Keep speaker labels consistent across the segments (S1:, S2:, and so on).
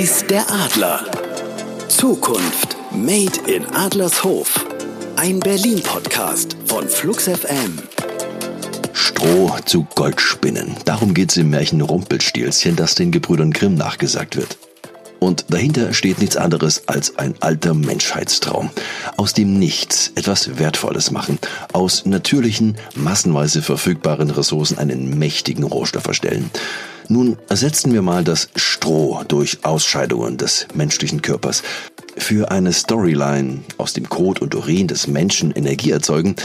S1: Weiß der Adler. Zukunft Made in Adlershof. Ein Berlin-Podcast von Flux FM.
S2: Stroh zu Gold spinnen. Darum geht's im Märchen Rumpelstilzchen, das den Gebrüdern Grimm nachgesagt wird. Und dahinter steht nichts anderes als ein alter Menschheitstraum. Aus dem Nichts etwas Wertvolles machen. Aus natürlichen, massenweise verfügbaren Ressourcen einen mächtigen Rohstoff erstellen. Nun ersetzen wir mal das Stroh durch Ausscheidungen des menschlichen Körpers. Für eine Storyline aus dem Kot und Urin des Menschen Energie erzeugen,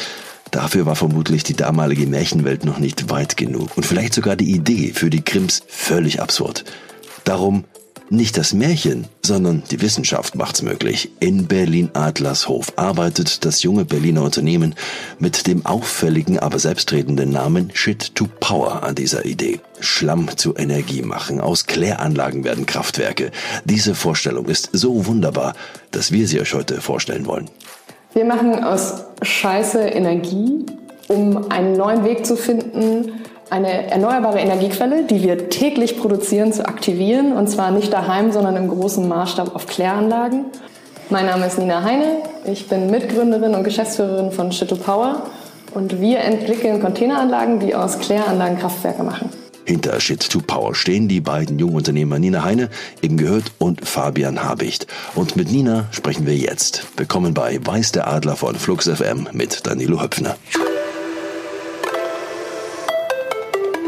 S2: Dafür war vermutlich die damalige Märchenwelt noch nicht weit genug und vielleicht sogar die Idee für die Krims völlig absurd. Darum nicht das Märchen, sondern die Wissenschaft macht's möglich. In Berlin-Adlershof arbeitet das junge Berliner Unternehmen mit dem auffälligen, aber selbstredenden Namen Shit to Power an dieser Idee. Schlamm zu Energie machen. Aus Kläranlagen werden Kraftwerke. Diese Vorstellung ist so wunderbar, dass wir sie euch heute vorstellen wollen.
S3: Wir machen aus Scheiße Energie, um einen neuen Weg zu finden, eine erneuerbare Energiequelle, die wir täglich produzieren, zu aktivieren. Und zwar nicht daheim, sondern im großen Maßstab auf Kläranlagen. Mein Name ist Nina Heine. Ich bin Mitgründerin und Geschäftsführerin von Shitto Power. Und wir entwickeln Containeranlagen, die aus Kläranlagen Kraftwerke machen.
S2: Hinter Shit to Power stehen die beiden jungen Unternehmer Nina Heine, eben gehört, und Fabian Habicht. Und mit Nina sprechen wir jetzt. Willkommen bei Weiß der Adler von Flux FM mit Danilo Höpfner.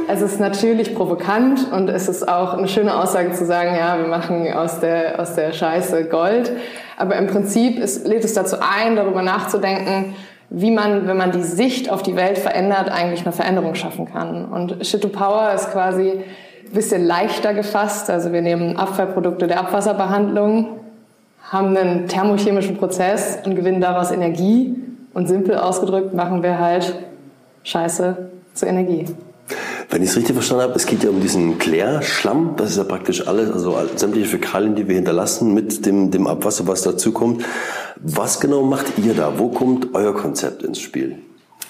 S3: Es ist natürlich provokant und es ist auch eine schöne Aussage zu sagen, ja, wir machen aus der, aus der Scheiße Gold. Aber im Prinzip ist, lädt es dazu ein, darüber nachzudenken, wie man, wenn man die Sicht auf die Welt verändert, eigentlich eine Veränderung schaffen kann. Und Shit to Power ist quasi ein bisschen leichter gefasst. Also wir nehmen Abfallprodukte der Abwasserbehandlung, haben einen thermochemischen Prozess und gewinnen daraus Energie. Und simpel ausgedrückt machen wir halt Scheiße zu Energie.
S4: Wenn ich es richtig verstanden habe, es geht ja um diesen Klärschlamm. Das ist ja praktisch alles, also sämtliche Fäkalien, die wir hinterlassen mit dem, dem Abwasser, was dazukommt. Was genau macht ihr da? Wo kommt euer Konzept ins Spiel?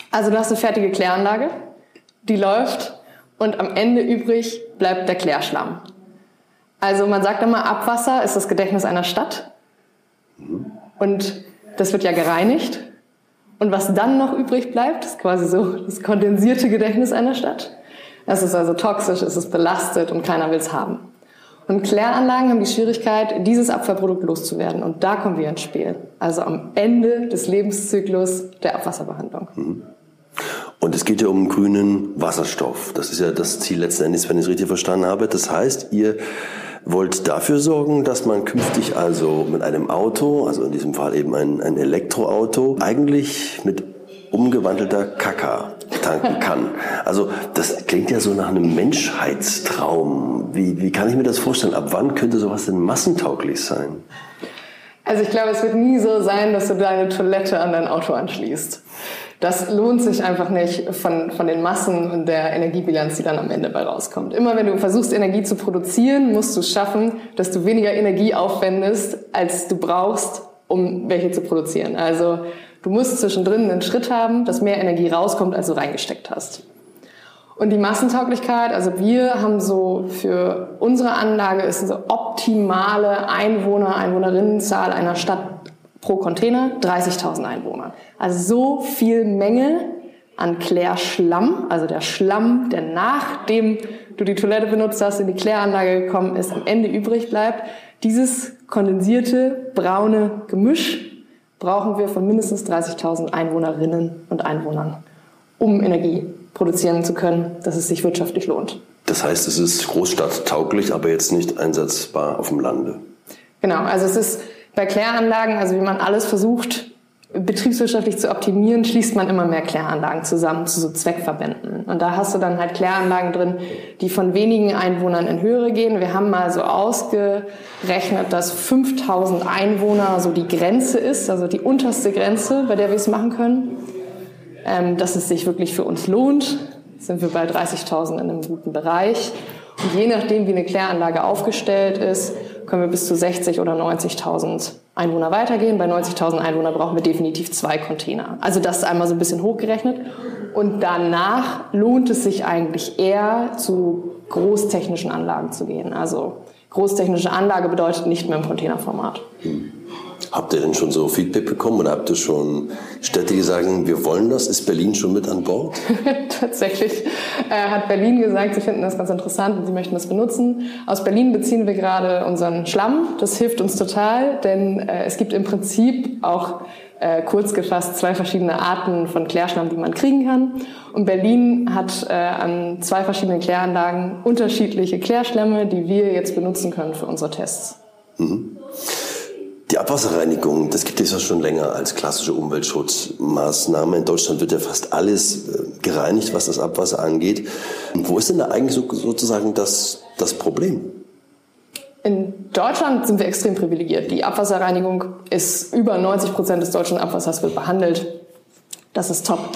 S3: Also du hast eine fertige Kläranlage, die läuft und am Ende übrig bleibt der Klärschlamm. Also man sagt immer, Abwasser ist das Gedächtnis einer Stadt. Mhm. Und das wird ja gereinigt. Und was dann noch übrig bleibt, ist quasi so das kondensierte Gedächtnis einer Stadt. Es ist also toxisch, es ist belastet und keiner will es haben. Und Kläranlagen haben die Schwierigkeit, dieses Abfallprodukt loszuwerden. Und da kommen wir ins Spiel. Also am Ende des Lebenszyklus der Abwasserbehandlung. Mhm.
S4: Und es geht ja um grünen Wasserstoff. Das ist ja das Ziel letzten Endes, wenn ich es richtig verstanden habe. Das heißt, ihr wollt dafür sorgen, dass man künftig also mit einem Auto, also in diesem Fall eben ein, ein Elektroauto, eigentlich mit umgewandelter Kaka tanken kann. Also das klingt ja so nach einem Menschheitstraum. Wie, wie kann ich mir das vorstellen? Ab wann könnte sowas denn massentauglich sein?
S3: Also ich glaube, es wird nie so sein, dass du deine Toilette an dein Auto anschließt. Das lohnt sich einfach nicht von, von den Massen und der Energiebilanz, die dann am Ende bei rauskommt. Immer wenn du versuchst, Energie zu produzieren, musst du schaffen, dass du weniger Energie aufwendest, als du brauchst, um welche zu produzieren. Also Du musst zwischendrin einen Schritt haben, dass mehr Energie rauskommt, als du reingesteckt hast. Und die Massentauglichkeit, also wir haben so für unsere Anlage ist eine optimale Einwohner, Einwohnerinnenzahl einer Stadt pro Container 30.000 Einwohner. Also so viel Menge an Klärschlamm, also der Schlamm, der nachdem du die Toilette benutzt hast, in die Kläranlage gekommen ist, am Ende übrig bleibt. Dieses kondensierte braune Gemisch brauchen wir von mindestens 30.000 Einwohnerinnen und Einwohnern, um Energie produzieren zu können, dass es sich wirtschaftlich lohnt.
S4: Das heißt, es ist großstadttauglich, aber jetzt nicht einsetzbar auf dem Lande.
S3: Genau, also es ist bei Kläranlagen, also wie man alles versucht, betriebswirtschaftlich zu optimieren, schließt man immer mehr Kläranlagen zusammen zu so Zweckverbänden. Und da hast du dann halt Kläranlagen drin, die von wenigen Einwohnern in höhere gehen. Wir haben mal so ausgerechnet, dass 5000 Einwohner so die Grenze ist, also die unterste Grenze, bei der wir es machen können. Ähm, dass es sich wirklich für uns lohnt, sind wir bei 30.000 in einem guten Bereich. Und je nachdem, wie eine Kläranlage aufgestellt ist, können wir bis zu 60 oder 90.000 Einwohner weitergehen. Bei 90.000 Einwohnern brauchen wir definitiv zwei Container. Also das ist einmal so ein bisschen hochgerechnet. Und danach lohnt es sich eigentlich eher zu großtechnischen Anlagen zu gehen. Also großtechnische Anlage bedeutet nicht mehr im Containerformat.
S4: Habt ihr denn schon so Feedback bekommen oder habt ihr schon Städte, die sagen, wir wollen das? Ist Berlin schon mit an Bord?
S3: Tatsächlich äh, hat Berlin gesagt, sie finden das ganz interessant und sie möchten das benutzen. Aus Berlin beziehen wir gerade unseren Schlamm. Das hilft uns total, denn äh, es gibt im Prinzip auch äh, kurz gefasst zwei verschiedene Arten von Klärschlamm, die man kriegen kann. Und Berlin hat äh, an zwei verschiedenen Kläranlagen unterschiedliche Klärschlämme, die wir jetzt benutzen können für unsere Tests. Mhm.
S4: Die Abwasserreinigung, das gibt es ja schon länger als klassische Umweltschutzmaßnahme. In Deutschland wird ja fast alles äh, gereinigt, was das Abwasser angeht. Und wo ist denn da eigentlich so, sozusagen das, das Problem?
S3: In Deutschland sind wir extrem privilegiert. Die Abwasserreinigung ist über 90 Prozent des deutschen Abwassers wird behandelt. Das ist top.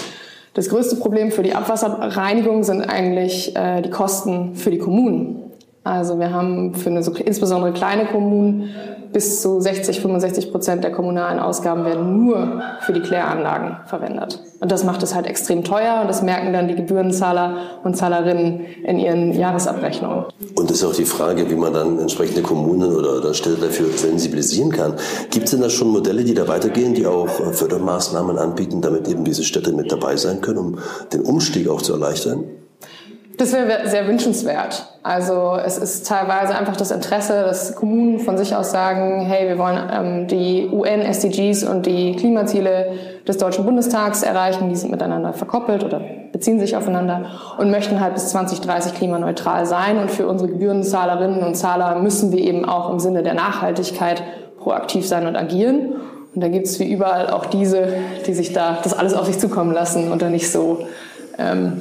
S3: Das größte Problem für die Abwasserreinigung sind eigentlich äh, die Kosten für die Kommunen. Also wir haben für eine, so, insbesondere kleine Kommunen bis zu 60, 65 Prozent der kommunalen Ausgaben werden nur für die Kläranlagen verwendet. Und das macht es halt extrem teuer und das merken dann die Gebührenzahler und Zahlerinnen in ihren Jahresabrechnungen.
S4: Und das ist auch die Frage, wie man dann entsprechende Kommunen oder, oder Städte dafür sensibilisieren kann. Gibt es denn da schon Modelle, die da weitergehen, die auch Fördermaßnahmen anbieten, damit eben diese Städte mit dabei sein können, um den Umstieg auch zu erleichtern?
S3: Das wäre sehr wünschenswert. Also es ist teilweise einfach das Interesse, dass Kommunen von sich aus sagen, hey, wir wollen ähm, die UN-SDGs und die Klimaziele des Deutschen Bundestags erreichen, die sind miteinander verkoppelt oder beziehen sich aufeinander und möchten halt bis 2030 klimaneutral sein. Und für unsere Gebührenzahlerinnen und Zahler müssen wir eben auch im Sinne der Nachhaltigkeit proaktiv sein und agieren. Und da gibt es wie überall auch diese, die sich da das alles auf sich zukommen lassen und da nicht so ähm,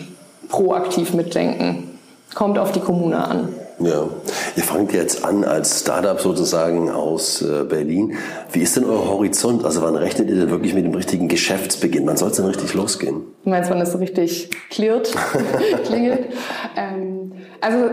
S3: proaktiv mitdenken. Kommt auf die Kommune an.
S4: Ja, ihr fangt jetzt an als Startup sozusagen aus äh, Berlin. Wie ist denn euer Horizont? Also wann rechnet ihr denn wirklich mit dem richtigen Geschäftsbeginn? Wann soll es denn richtig losgehen?
S3: Du meinst, wann es richtig klirrt, klingelt? Ähm, also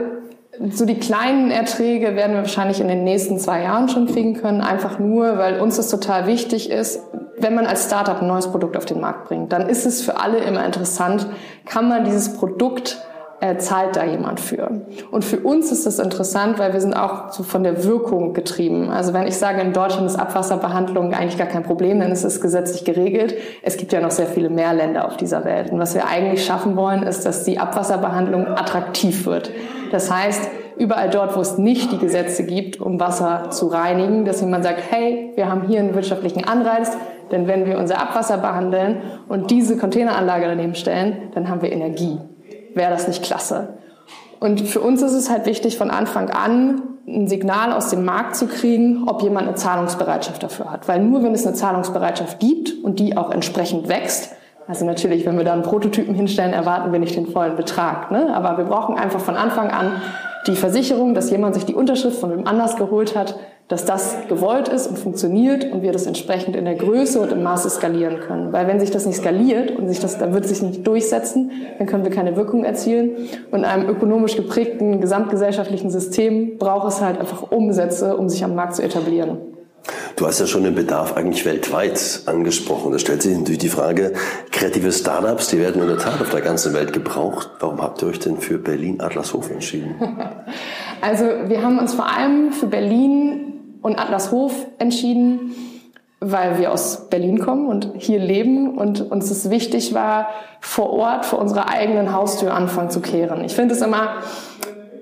S3: so die kleinen Erträge werden wir wahrscheinlich in den nächsten zwei Jahren schon kriegen können, einfach nur, weil uns das total wichtig ist. Wenn man als Startup ein neues Produkt auf den Markt bringt, dann ist es für alle immer interessant, kann man dieses Produkt äh, zahlt da jemand für. Und für uns ist das interessant, weil wir sind auch so von der Wirkung getrieben. Also wenn ich sage, in Deutschland ist Abwasserbehandlung eigentlich gar kein Problem, ist es gesetzlich geregelt. Es gibt ja noch sehr viele mehr Länder auf dieser Welt. Und was wir eigentlich schaffen wollen, ist, dass die Abwasserbehandlung attraktiv wird. Das heißt, überall dort, wo es nicht die Gesetze gibt, um Wasser zu reinigen, dass jemand sagt, hey, wir haben hier einen wirtschaftlichen Anreiz, denn wenn wir unser Abwasser behandeln und diese Containeranlage daneben stellen, dann haben wir Energie. Wäre das nicht klasse? Und für uns ist es halt wichtig, von Anfang an ein Signal aus dem Markt zu kriegen, ob jemand eine Zahlungsbereitschaft dafür hat. Weil nur wenn es eine Zahlungsbereitschaft gibt und die auch entsprechend wächst, also natürlich, wenn wir da einen Prototypen hinstellen, erwarten wir nicht den vollen Betrag. Ne? Aber wir brauchen einfach von Anfang an die Versicherung, dass jemand sich die Unterschrift von wem anders geholt hat, dass das gewollt ist und funktioniert und wir das entsprechend in der Größe und im Maße skalieren können. Weil wenn sich das nicht skaliert und sich das, dann wird sich nicht durchsetzen, dann können wir keine Wirkung erzielen. Und in einem ökonomisch geprägten gesamtgesellschaftlichen System braucht es halt einfach Umsätze, um sich am Markt zu etablieren.
S4: Du hast ja schon den Bedarf eigentlich weltweit angesprochen. Da stellt sich natürlich die Frage, kreative Startups, die werden in der Tat auf der ganzen Welt gebraucht. Warum habt ihr euch denn für Berlin-Adlershof entschieden?
S3: Also wir haben uns vor allem für Berlin und Adlershof entschieden, weil wir aus Berlin kommen und hier leben und uns es wichtig war, vor Ort vor unserer eigenen Haustür anfangen zu kehren. Ich finde es immer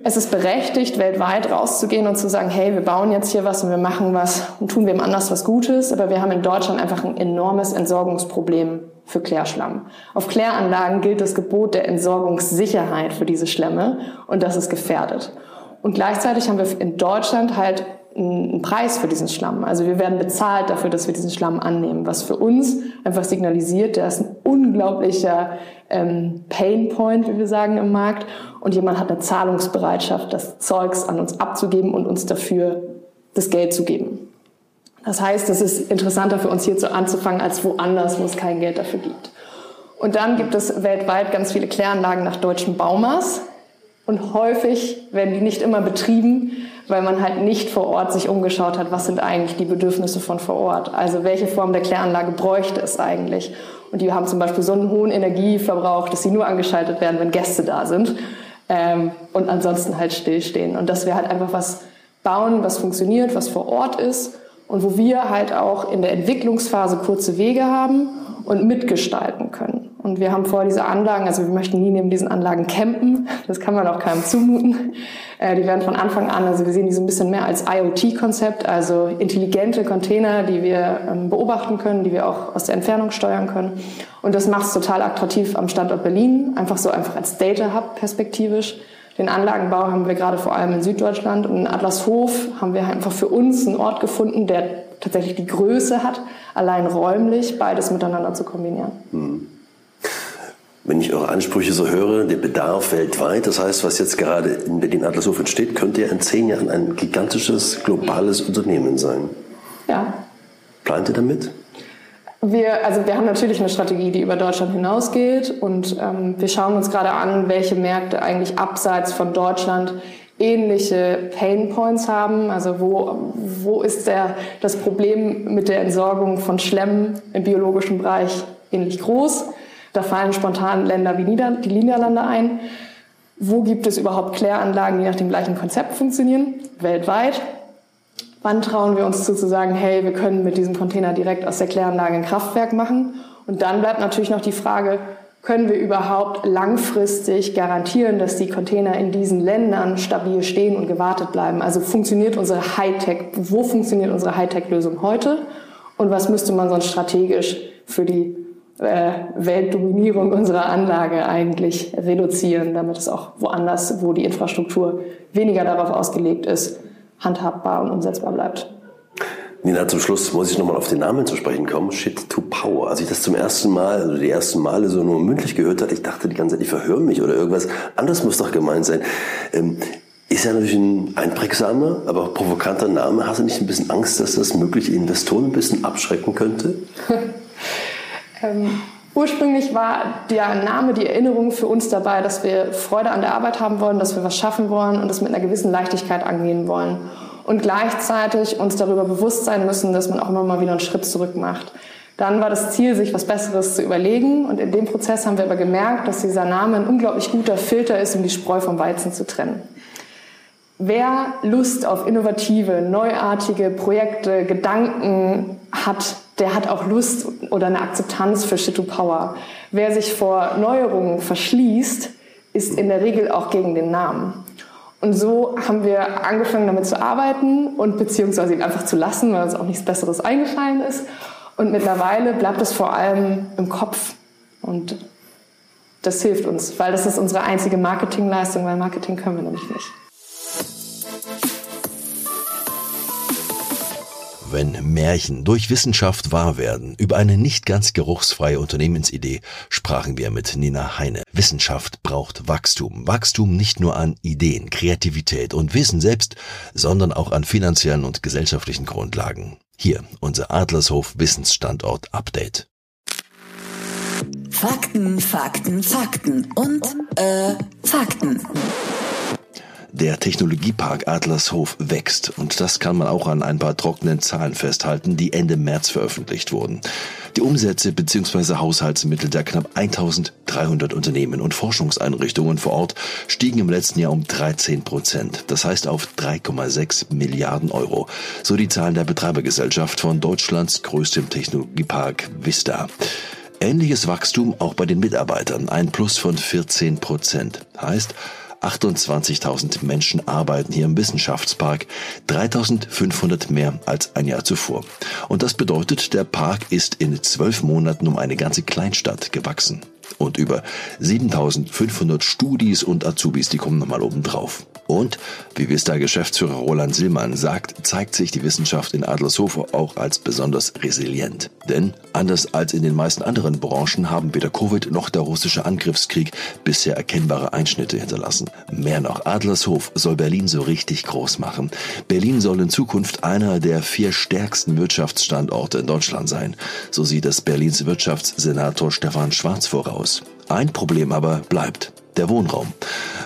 S3: es ist berechtigt, weltweit rauszugehen und zu sagen, hey, wir bauen jetzt hier was und wir machen was und tun wem anders was Gutes. Aber wir haben in Deutschland einfach ein enormes Entsorgungsproblem für Klärschlamm. Auf Kläranlagen gilt das Gebot der Entsorgungssicherheit für diese Schlemme und das ist gefährdet. Und gleichzeitig haben wir in Deutschland halt einen Preis für diesen Schlamm. Also wir werden bezahlt dafür, dass wir diesen Schlamm annehmen, was für uns einfach signalisiert, der ist ein unglaublicher ähm, Pain Point, wie wir sagen im Markt. Und jemand hat eine Zahlungsbereitschaft, das Zeugs an uns abzugeben und uns dafür das Geld zu geben. Das heißt, es ist interessanter für uns hier zu anzufangen als woanders, wo es kein Geld dafür gibt. Und dann gibt es weltweit ganz viele Kläranlagen nach deutschem Baumaß. Und häufig werden die nicht immer betrieben, weil man halt nicht vor Ort sich umgeschaut hat, was sind eigentlich die Bedürfnisse von vor Ort. Also welche Form der Kläranlage bräuchte es eigentlich. Und die haben zum Beispiel so einen hohen Energieverbrauch, dass sie nur angeschaltet werden, wenn Gäste da sind. Ähm, und ansonsten halt stillstehen. Und das wäre halt einfach was, bauen, was funktioniert, was vor Ort ist und wo wir halt auch in der Entwicklungsphase kurze Wege haben und mitgestalten können. Und wir haben vor, diese Anlagen, also wir möchten nie neben diesen Anlagen campen, das kann man auch keinem zumuten. Äh, die werden von Anfang an, also wir sehen die so ein bisschen mehr als IoT-Konzept, also intelligente Container, die wir ähm, beobachten können, die wir auch aus der Entfernung steuern können. Und das macht es total attraktiv am Standort Berlin, einfach so einfach als Data Hub perspektivisch. Den Anlagenbau haben wir gerade vor allem in Süddeutschland und in Adlershof haben wir einfach für uns einen Ort gefunden, der tatsächlich die Größe hat, allein räumlich beides miteinander zu kombinieren. Hm.
S4: Wenn ich eure Ansprüche so höre, der Bedarf weltweit, das heißt, was jetzt gerade in Berlin-Adlershof entsteht, könnte ja in zehn Jahren ein gigantisches, globales Unternehmen sein.
S3: Ja.
S4: Plant ihr damit?
S3: Wir, also wir haben natürlich eine Strategie, die über Deutschland hinausgeht und ähm, wir schauen uns gerade an, welche Märkte eigentlich abseits von Deutschland ähnliche Pain Points haben. Also wo, wo ist der, das Problem mit der Entsorgung von Schlemm im biologischen Bereich ähnlich groß? Da fallen spontan Länder wie Nieder die Niederlande ein. Wo gibt es überhaupt Kläranlagen, die nach dem gleichen Konzept funktionieren? Weltweit. Wann trauen wir uns zu, zu sagen, hey, wir können mit diesem Container direkt aus der Kläranlage ein Kraftwerk machen? Und dann bleibt natürlich noch die Frage, können wir überhaupt langfristig garantieren, dass die Container in diesen Ländern stabil stehen und gewartet bleiben? Also funktioniert unsere Hightech, wo funktioniert unsere Hightech-Lösung heute? Und was müsste man sonst strategisch für die äh, Weltdominierung unserer Anlage eigentlich reduzieren, damit es auch woanders, wo die Infrastruktur weniger darauf ausgelegt ist, handhabbar und umsetzbar bleibt.
S4: Nina, zum Schluss muss ich nochmal auf den Namen zu sprechen kommen. Shit to Power. Als ich das zum ersten Mal, also die ersten Male so nur mündlich gehört hatte, ich dachte die ganze Zeit, ich verhöre mich oder irgendwas anderes muss doch gemeint sein. Ähm, ist ja natürlich ein einprägsamer, aber provokanter Name. Hast du nicht ein bisschen Angst, dass das mögliche Investoren ein bisschen abschrecken könnte?
S3: Ähm, ursprünglich war der Name, die Erinnerung für uns dabei, dass wir Freude an der Arbeit haben wollen, dass wir was schaffen wollen und das mit einer gewissen Leichtigkeit angehen wollen. Und gleichzeitig uns darüber bewusst sein müssen, dass man auch immer mal wieder einen Schritt zurück macht. Dann war das Ziel, sich was Besseres zu überlegen. Und in dem Prozess haben wir aber gemerkt, dass dieser Name ein unglaublich guter Filter ist, um die Spreu vom Weizen zu trennen. Wer Lust auf innovative, neuartige Projekte, Gedanken hat, der hat auch Lust oder eine Akzeptanz für Shit to Power. Wer sich vor Neuerungen verschließt, ist in der Regel auch gegen den Namen. Und so haben wir angefangen damit zu arbeiten und beziehungsweise ihn einfach zu lassen, weil uns auch nichts Besseres eingefallen ist. Und mittlerweile bleibt es vor allem im Kopf. Und das hilft uns, weil das ist unsere einzige Marketingleistung, weil Marketing können wir nämlich nicht.
S2: Wenn Märchen durch Wissenschaft wahr werden. Über eine nicht ganz geruchsfreie Unternehmensidee sprachen wir mit Nina Heine. Wissenschaft braucht Wachstum. Wachstum nicht nur an Ideen, Kreativität und Wissen selbst, sondern auch an finanziellen und gesellschaftlichen Grundlagen. Hier unser Adlershof Wissensstandort Update.
S5: Fakten, Fakten, Fakten und äh, Fakten.
S2: Der Technologiepark Adlershof wächst und das kann man auch an ein paar trockenen Zahlen festhalten, die Ende März veröffentlicht wurden. Die Umsätze bzw. Haushaltsmittel der knapp 1300 Unternehmen und Forschungseinrichtungen vor Ort stiegen im letzten Jahr um 13 Prozent, das heißt auf 3,6 Milliarden Euro, so die Zahlen der Betreibergesellschaft von Deutschlands größtem Technologiepark Vista. Ähnliches Wachstum auch bei den Mitarbeitern, ein Plus von 14 Prozent. Heißt, 28.000 Menschen arbeiten hier im Wissenschaftspark, 3.500 mehr als ein Jahr zuvor. Und das bedeutet, der Park ist in zwölf Monaten um eine ganze Kleinstadt gewachsen. Und über 7500 Studis und Azubis, die kommen nochmal oben drauf. Und, wie Vista-Geschäftsführer Roland Sillmann sagt, zeigt sich die Wissenschaft in Adlershof auch als besonders resilient. Denn, anders als in den meisten anderen Branchen, haben weder Covid noch der russische Angriffskrieg bisher erkennbare Einschnitte hinterlassen. Mehr noch, Adlershof soll Berlin so richtig groß machen. Berlin soll in Zukunft einer der vier stärksten Wirtschaftsstandorte in Deutschland sein. So sieht es Berlins Wirtschaftssenator Stefan Schwarz voraus. Ein Problem aber bleibt der Wohnraum.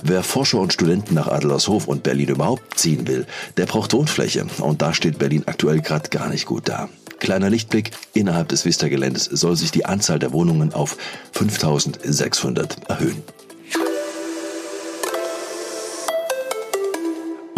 S2: Wer Forscher und Studenten nach Adlershof und Berlin überhaupt ziehen will, der braucht Wohnfläche. Und da steht Berlin aktuell gerade gar nicht gut da. Kleiner Lichtblick, innerhalb des Vista-Geländes soll sich die Anzahl der Wohnungen auf 5600 erhöhen.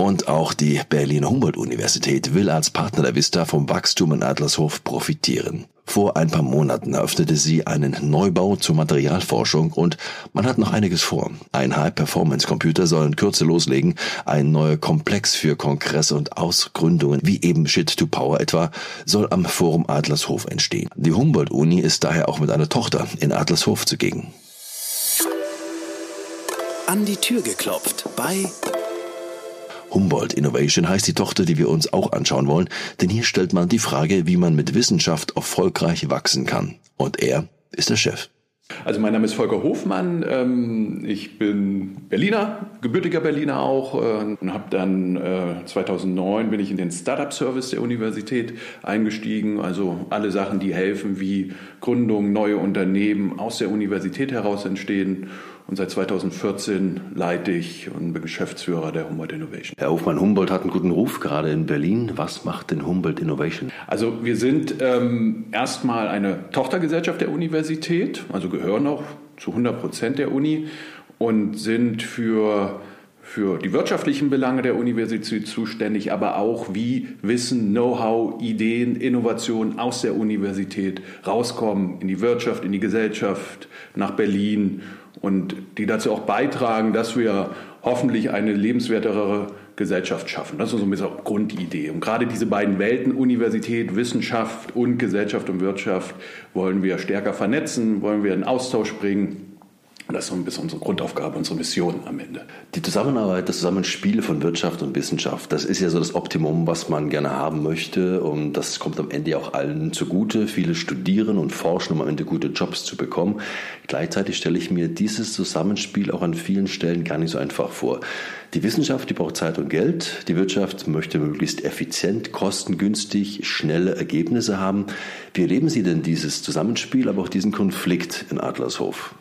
S2: Und auch die Berliner Humboldt-Universität will als Partner der Vista vom Wachstum in Adlershof profitieren. Vor ein paar Monaten eröffnete sie einen Neubau zur Materialforschung und man hat noch einiges vor. Ein High-Performance-Computer soll in Kürze loslegen, ein neuer Komplex für Kongresse und Ausgründungen, wie eben Shit to Power etwa, soll am Forum Adlershof entstehen. Die Humboldt-Uni ist daher auch mit einer Tochter in Adlershof zugegen.
S1: An die Tür geklopft bei
S2: Humboldt Innovation heißt die Tochter, die wir uns auch anschauen wollen, denn hier stellt man die Frage, wie man mit Wissenschaft erfolgreich wachsen kann. Und er ist der Chef.
S6: Also mein Name ist Volker Hofmann. Ähm, ich bin Berliner, gebürtiger Berliner auch äh, und habe dann 2009 äh, bin ich in den Startup Service der Universität eingestiegen. Also alle Sachen, die helfen, wie Gründung, neue Unternehmen aus der Universität heraus entstehen und seit 2014 leite ich und bin Geschäftsführer der Humboldt Innovation.
S2: Herr Hofmann, Humboldt hat einen guten Ruf, gerade in Berlin. Was macht denn Humboldt Innovation?
S6: Also wir sind ähm, erstmal eine Tochtergesellschaft der Universität, also gehören auch zu 100 Prozent der Uni und sind für für die wirtschaftlichen Belange der Universität zuständig, aber auch wie Wissen, Know-how, Ideen, Innovationen aus der Universität rauskommen in die Wirtschaft, in die Gesellschaft, nach Berlin und die dazu auch beitragen, dass wir hoffentlich eine lebenswertere Gesellschaft schaffen. Das ist so ein bisschen Grundidee. Und gerade diese beiden Welten, Universität, Wissenschaft und Gesellschaft und Wirtschaft, wollen wir stärker vernetzen, wollen wir in Austausch bringen. Das ist unsere Grundaufgabe, unsere Mission am Ende.
S2: Die Zusammenarbeit, das Zusammenspiel von Wirtschaft und Wissenschaft, das ist ja so das Optimum, was man gerne haben möchte. Und das kommt am Ende auch allen zugute. Viele studieren und forschen, um am Ende gute Jobs zu bekommen. Gleichzeitig stelle ich mir dieses Zusammenspiel auch an vielen Stellen gar nicht so einfach vor. Die Wissenschaft, die braucht Zeit und Geld. Die Wirtschaft möchte möglichst effizient, kostengünstig, schnelle Ergebnisse haben. Wie erleben Sie denn dieses Zusammenspiel, aber auch diesen Konflikt in Adlershof?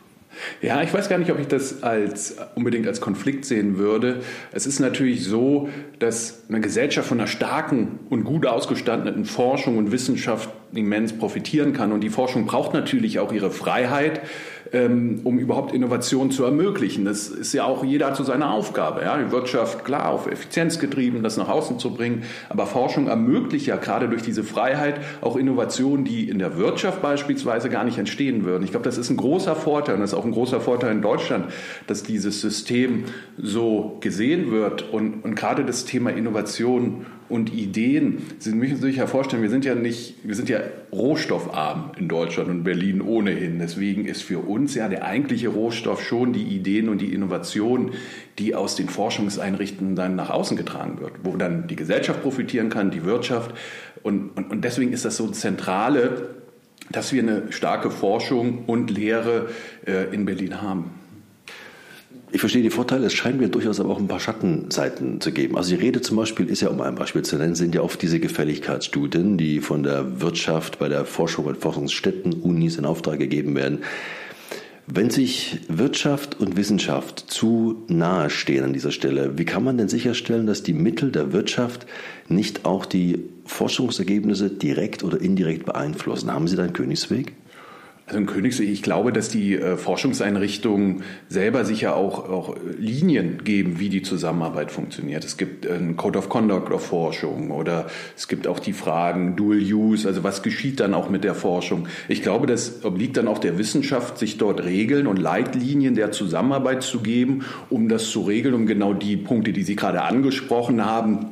S6: Ja, ich weiß gar nicht, ob ich das als unbedingt als Konflikt sehen würde. Es ist natürlich so, dass eine Gesellschaft von einer starken und gut ausgestatteten Forschung und Wissenschaft immens profitieren kann. Und die Forschung braucht natürlich auch ihre Freiheit, ähm, um überhaupt Innovation zu ermöglichen. Das ist ja auch jeder zu seiner Aufgabe. Ja? Die Wirtschaft, klar, auf Effizienz getrieben, das nach außen zu bringen. Aber Forschung ermöglicht ja gerade durch diese Freiheit auch Innovationen, die in der Wirtschaft beispielsweise gar nicht entstehen würden. Ich glaube, das ist ein großer Vorteil und das ist auch ein großer Vorteil in Deutschland, dass dieses System so gesehen wird und, und gerade das Thema Innovation und Ideen. Sie müssen sich ja vorstellen, wir sind ja nicht, wir sind ja rohstoffarm in Deutschland und Berlin ohnehin. Deswegen ist für uns ja der eigentliche Rohstoff schon die Ideen und die Innovationen, die aus den Forschungseinrichtungen dann nach außen getragen wird, wo dann die Gesellschaft profitieren kann, die Wirtschaft. Und, und, und deswegen ist das so zentrale, dass wir eine starke Forschung und Lehre äh, in Berlin haben.
S2: Ich verstehe die Vorteile, es scheint mir durchaus aber auch ein paar Schattenseiten zu geben. Also die Rede zum Beispiel ist ja, um ein Beispiel zu nennen, sind ja oft diese Gefälligkeitsstudien, die von der Wirtschaft bei der Forschung und Forschungsstätten, Unis in Auftrag gegeben werden. Wenn sich Wirtschaft und Wissenschaft zu nahe stehen an dieser Stelle, wie kann man denn sicherstellen, dass die Mittel der Wirtschaft nicht auch die Forschungsergebnisse direkt oder indirekt beeinflussen? Haben Sie da einen Königsweg?
S6: Also in Königssee, ich glaube, dass die äh, Forschungseinrichtungen selber sicher auch, auch Linien geben, wie die Zusammenarbeit funktioniert. Es gibt einen Code of Conduct of Forschung oder es gibt auch die Fragen Dual Use, also was geschieht dann auch mit der Forschung. Ich glaube, das obliegt dann auch der Wissenschaft, sich dort Regeln und Leitlinien der Zusammenarbeit zu geben, um das zu regeln, um genau die Punkte, die Sie gerade angesprochen haben,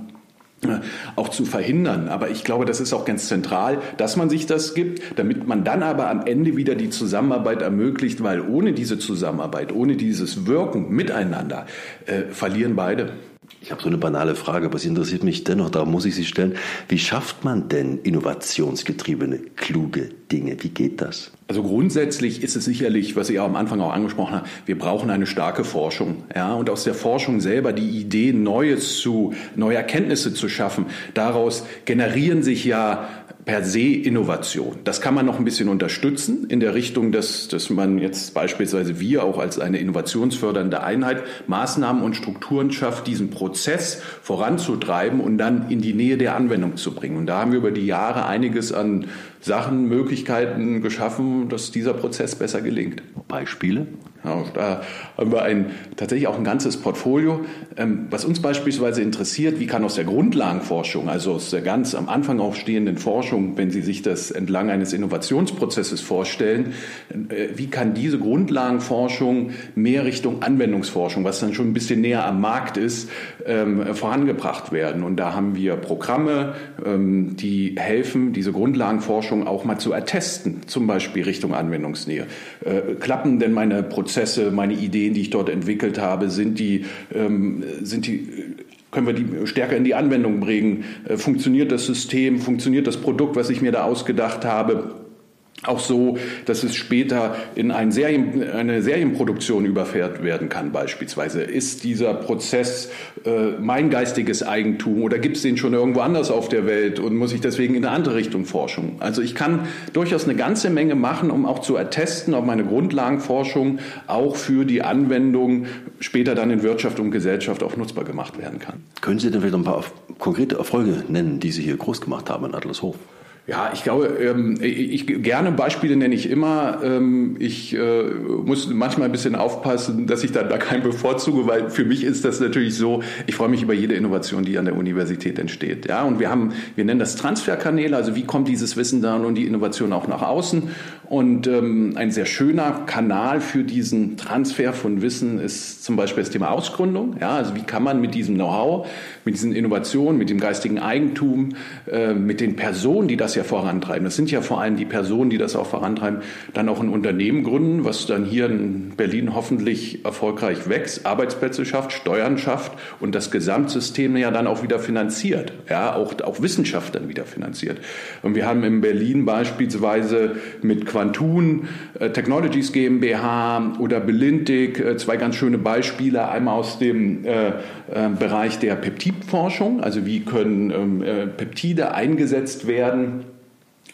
S6: auch zu verhindern. Aber ich glaube, das ist auch ganz zentral, dass man sich das gibt, damit man dann aber am Ende wieder die Zusammenarbeit ermöglicht, weil ohne diese Zusammenarbeit, ohne dieses Wirken miteinander äh, verlieren beide.
S2: Ich habe so eine banale Frage, aber sie interessiert mich dennoch, darum muss ich sie stellen. Wie schafft man denn innovationsgetriebene, kluge Dinge? Wie geht das?
S6: Also grundsätzlich ist es sicherlich, was ich auch am Anfang auch angesprochen habe, wir brauchen eine starke Forschung. Ja, und aus der Forschung selber die Idee, Neues zu, neue Erkenntnisse zu schaffen, daraus generieren sich ja per se Innovation. Das kann man noch ein bisschen unterstützen in der Richtung, dass, dass man jetzt beispielsweise wir auch als eine innovationsfördernde Einheit Maßnahmen und Strukturen schafft, diesen Prozess voranzutreiben und dann in die Nähe der Anwendung zu bringen. Und da haben wir über die Jahre einiges an Sachen, Möglichkeiten geschaffen, dass dieser Prozess besser gelingt.
S2: Beispiele?
S6: Ja, da haben wir ein, tatsächlich auch ein ganzes Portfolio. Ähm, was uns beispielsweise interessiert, wie kann aus der Grundlagenforschung, also aus der ganz am Anfang auch stehenden Forschung, wenn Sie sich das entlang eines Innovationsprozesses vorstellen, äh, wie kann diese Grundlagenforschung mehr Richtung Anwendungsforschung, was dann schon ein bisschen näher am Markt ist, ähm, vorangebracht werden. Und da haben wir Programme, ähm, die helfen, diese Grundlagenforschung auch mal zu ertesten, zum Beispiel Richtung Anwendungsnähe. Äh, klappen denn meine Prozesse Prozesse, meine Ideen, die ich dort entwickelt habe, sind die, ähm, sind die können wir die stärker in die Anwendung bringen? Äh, funktioniert das System? Funktioniert das Produkt, was ich mir da ausgedacht habe? Auch so, dass es später in ein Serien, eine Serienproduktion überfährt werden kann beispielsweise. Ist dieser Prozess äh, mein geistiges Eigentum oder gibt es den schon irgendwo anders auf der Welt und muss ich deswegen in eine andere Richtung forschen? Also ich kann durchaus eine ganze Menge machen, um auch zu ertesten, ob meine Grundlagenforschung auch für die Anwendung später dann in Wirtschaft und Gesellschaft auch nutzbar gemacht werden kann.
S2: Können Sie denn vielleicht ein paar konkrete Erfolge nennen, die Sie hier groß gemacht haben in Adlershof?
S6: Ja, ich glaube, ähm, ich, gerne Beispiele nenne ich immer. Ähm, ich äh, muss manchmal ein bisschen aufpassen, dass ich dann da keinen bevorzuge, weil für mich ist das natürlich so. Ich freue mich über jede Innovation, die an der Universität entsteht. Ja, und wir haben, wir nennen das Transferkanäle. Also wie kommt dieses Wissen dann und die Innovation auch nach außen? Und ähm, ein sehr schöner Kanal für diesen Transfer von Wissen ist zum Beispiel das Thema Ausgründung. Ja, also wie kann man mit diesem Know-how, mit diesen Innovationen, mit dem geistigen Eigentum, äh, mit den Personen, die das ja vorantreiben, das sind ja vor allem die Personen, die das auch vorantreiben, dann auch ein Unternehmen gründen, was dann hier in Berlin hoffentlich erfolgreich wächst, Arbeitsplätze schafft, Steuern schafft und das Gesamtsystem ja dann auch wieder finanziert, ja, auch, auch Wissenschaft dann wieder finanziert. Und wir haben in Berlin beispielsweise mit Quantun äh, Technologies GmbH oder Belintic, äh, zwei ganz schöne Beispiele, einmal aus dem äh, Bereich der Peptidforschung, also wie können ähm, Peptide eingesetzt werden,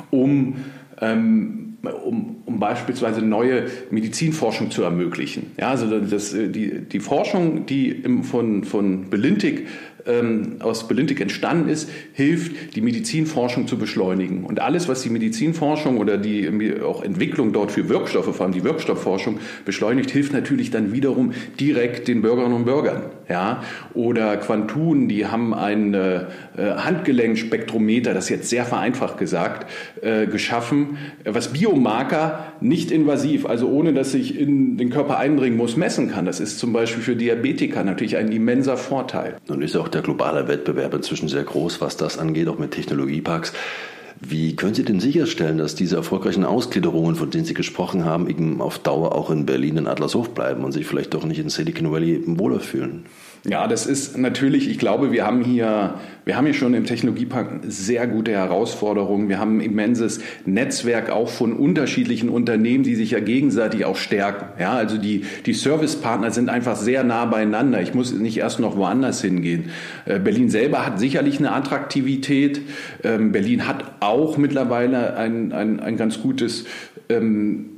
S6: um ähm, um, um beispielsweise neue Medizinforschung zu ermöglichen. Ja, also das, die, die Forschung, die im, von, von Belintic ähm, aus Belintik entstanden ist, hilft, die Medizinforschung zu beschleunigen. Und alles, was die Medizinforschung oder die auch Entwicklung dort für Wirkstoffe, vor allem die Wirkstoffforschung beschleunigt, hilft natürlich dann wiederum direkt den Bürgerinnen und Bürgern. Ja? Oder Quantun, die haben ein äh, Handgelenkspektrometer, das ist jetzt sehr vereinfacht gesagt, äh, geschaffen, was Biomarker nicht invasiv, also ohne dass ich in den Körper eindringen muss, messen kann. Das ist zum Beispiel für Diabetiker natürlich ein immenser Vorteil.
S2: Nun ist auch der globale Wettbewerb inzwischen sehr groß, was das angeht, auch mit Technologieparks. Wie können Sie denn sicherstellen, dass diese erfolgreichen Ausgliederungen, von denen Sie gesprochen haben, eben auf Dauer auch in Berlin in Adlershof bleiben und sich vielleicht doch nicht in Silicon Valley wohler fühlen?
S6: Ja, das ist natürlich, ich glaube, wir haben hier, wir haben hier schon im Technologiepark sehr gute Herausforderungen. Wir haben ein immenses Netzwerk auch von unterschiedlichen Unternehmen, die sich ja gegenseitig auch stärken. Ja, also die, die Servicepartner sind einfach sehr nah beieinander. Ich muss nicht erst noch woanders hingehen. Äh, Berlin selber hat sicherlich eine Attraktivität. Ähm, Berlin hat auch mittlerweile ein, ein, ein ganz gutes ähm,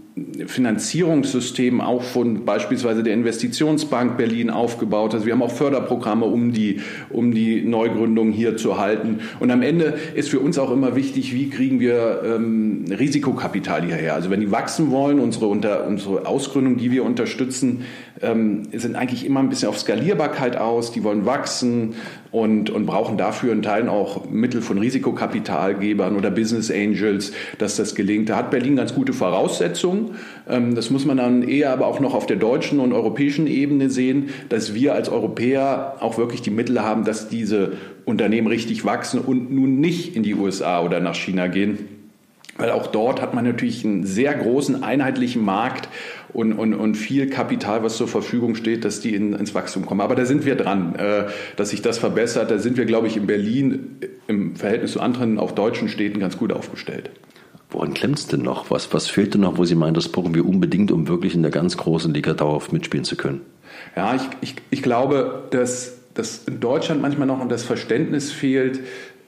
S6: Finanzierungssystem auch von beispielsweise der Investitionsbank Berlin aufgebaut. Also wir haben auch Förderprogramme, um die, um die Neugründung hier zu halten. Und am Ende ist für uns auch immer wichtig, wie kriegen wir ähm, Risikokapital hierher. Also wenn die wachsen wollen, unsere, unter, unsere Ausgründung, die wir unterstützen, ähm, sind eigentlich immer ein bisschen auf Skalierbarkeit aus. Die wollen wachsen und, und brauchen dafür in Teilen auch Mittel von Risikokapitalgebern oder Business Angels, dass das gelingt. Da hat Berlin ganz gute Voraussetzungen. Ähm, das muss man dann eher aber auch noch auf der deutschen und europäischen Ebene sehen, dass wir als Europäer auch wirklich die Mittel haben, dass diese Unternehmen richtig wachsen und nun nicht in die USA oder nach China gehen. Weil auch dort hat man natürlich einen sehr großen einheitlichen Markt und, und, und viel Kapital, was zur Verfügung steht, dass die in, ins Wachstum kommen. Aber da sind wir dran, äh, dass sich das verbessert. Da sind wir, glaube ich, in Berlin im Verhältnis zu anderen, auch deutschen Städten, ganz gut aufgestellt.
S2: Woran klemmt es denn noch? Was, was fehlt denn noch, wo Sie meinen, das brauchen wir unbedingt, um wirklich in der ganz großen Liga dauerhaft mitspielen zu können?
S6: Ja, ich, ich, ich glaube, dass, dass in Deutschland manchmal noch das Verständnis fehlt,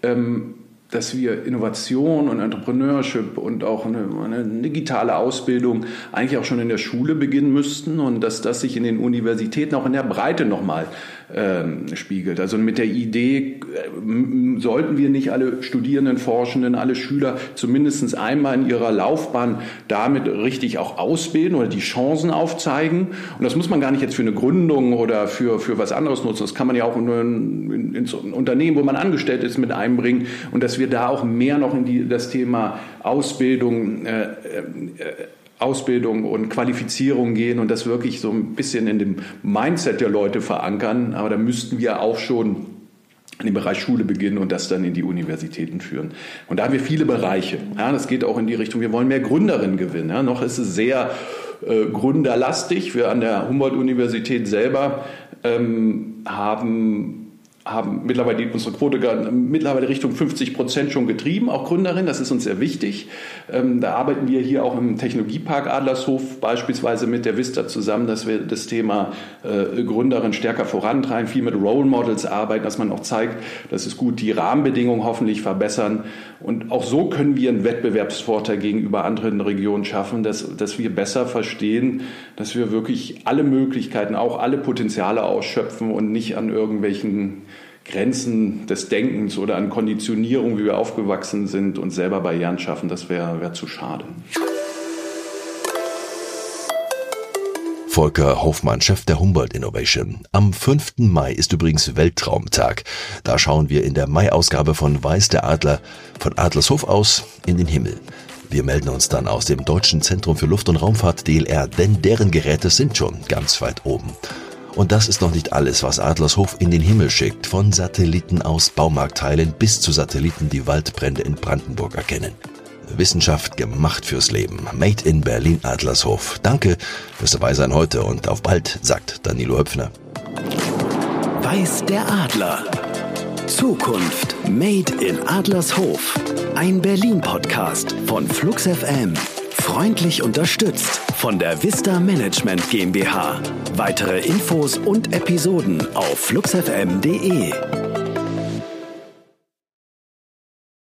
S6: ähm, dass wir Innovation und Entrepreneurship und auch eine, eine, digitale Ausbildung eigentlich auch schon in der Schule beginnen müssten und dass das sich in den Universitäten auch in der Breite nochmal ähm, spiegelt. Also mit der Idee, äh, sollten wir nicht alle Studierenden, Forschenden, alle Schüler zumindest einmal in ihrer Laufbahn damit richtig auch ausbilden oder die Chancen aufzeigen. Und das muss man gar nicht jetzt für eine Gründung oder für, für was anderes nutzen. Das kann man ja auch in, in, in so ein Unternehmen, wo man angestellt ist, mit einbringen. Und dass wir da auch mehr noch in die, das Thema Ausbildung äh, äh, Ausbildung und Qualifizierung gehen und das wirklich so ein bisschen in dem Mindset der Leute verankern. Aber da müssten wir auch schon in dem Bereich Schule beginnen und das dann in die Universitäten führen. Und da haben wir viele Bereiche. Ja, das geht auch in die Richtung, wir wollen mehr Gründerinnen gewinnen. Ja, noch ist es sehr äh, gründerlastig. Wir an der Humboldt-Universität selber ähm, haben haben mittlerweile unsere Quote mittlerweile Richtung 50 Prozent schon getrieben, auch Gründerinnen, das ist uns sehr wichtig. Ähm, da arbeiten wir hier auch im Technologiepark Adlershof beispielsweise mit der Vista zusammen, dass wir das Thema äh, Gründerin stärker vorantreiben, viel mit Role Models arbeiten, dass man auch zeigt, dass es gut die Rahmenbedingungen hoffentlich verbessern. Und auch so können wir einen Wettbewerbsvorteil gegenüber anderen Regionen schaffen, dass, dass wir besser verstehen, dass wir wirklich alle Möglichkeiten, auch alle Potenziale ausschöpfen und nicht an irgendwelchen Grenzen des Denkens oder an Konditionierung, wie wir aufgewachsen sind und selber Barrieren schaffen, das wäre wär zu schade.
S2: Volker Hofmann, Chef der Humboldt Innovation. Am 5. Mai ist übrigens Weltraumtag. Da schauen wir in der Mai-Ausgabe von Weiß der Adler von Adlershof aus in den Himmel. Wir melden uns dann aus dem Deutschen Zentrum für Luft- und Raumfahrt DLR, denn deren Geräte sind schon ganz weit oben. Und das ist noch nicht alles, was Adlershof in den Himmel schickt, von Satelliten aus Baumarktteilen bis zu Satelliten, die Waldbrände in Brandenburg erkennen. Wissenschaft gemacht fürs Leben. Made in Berlin Adlershof. Danke fürs Dabeisein heute und auf bald, sagt Danilo Höpfner.
S1: Weiß der Adler. Zukunft Made in Adlershof. Ein Berlin-Podcast von Flux FM. Freundlich unterstützt von der Vista Management GmbH. Weitere Infos und Episoden auf fluxfm.de.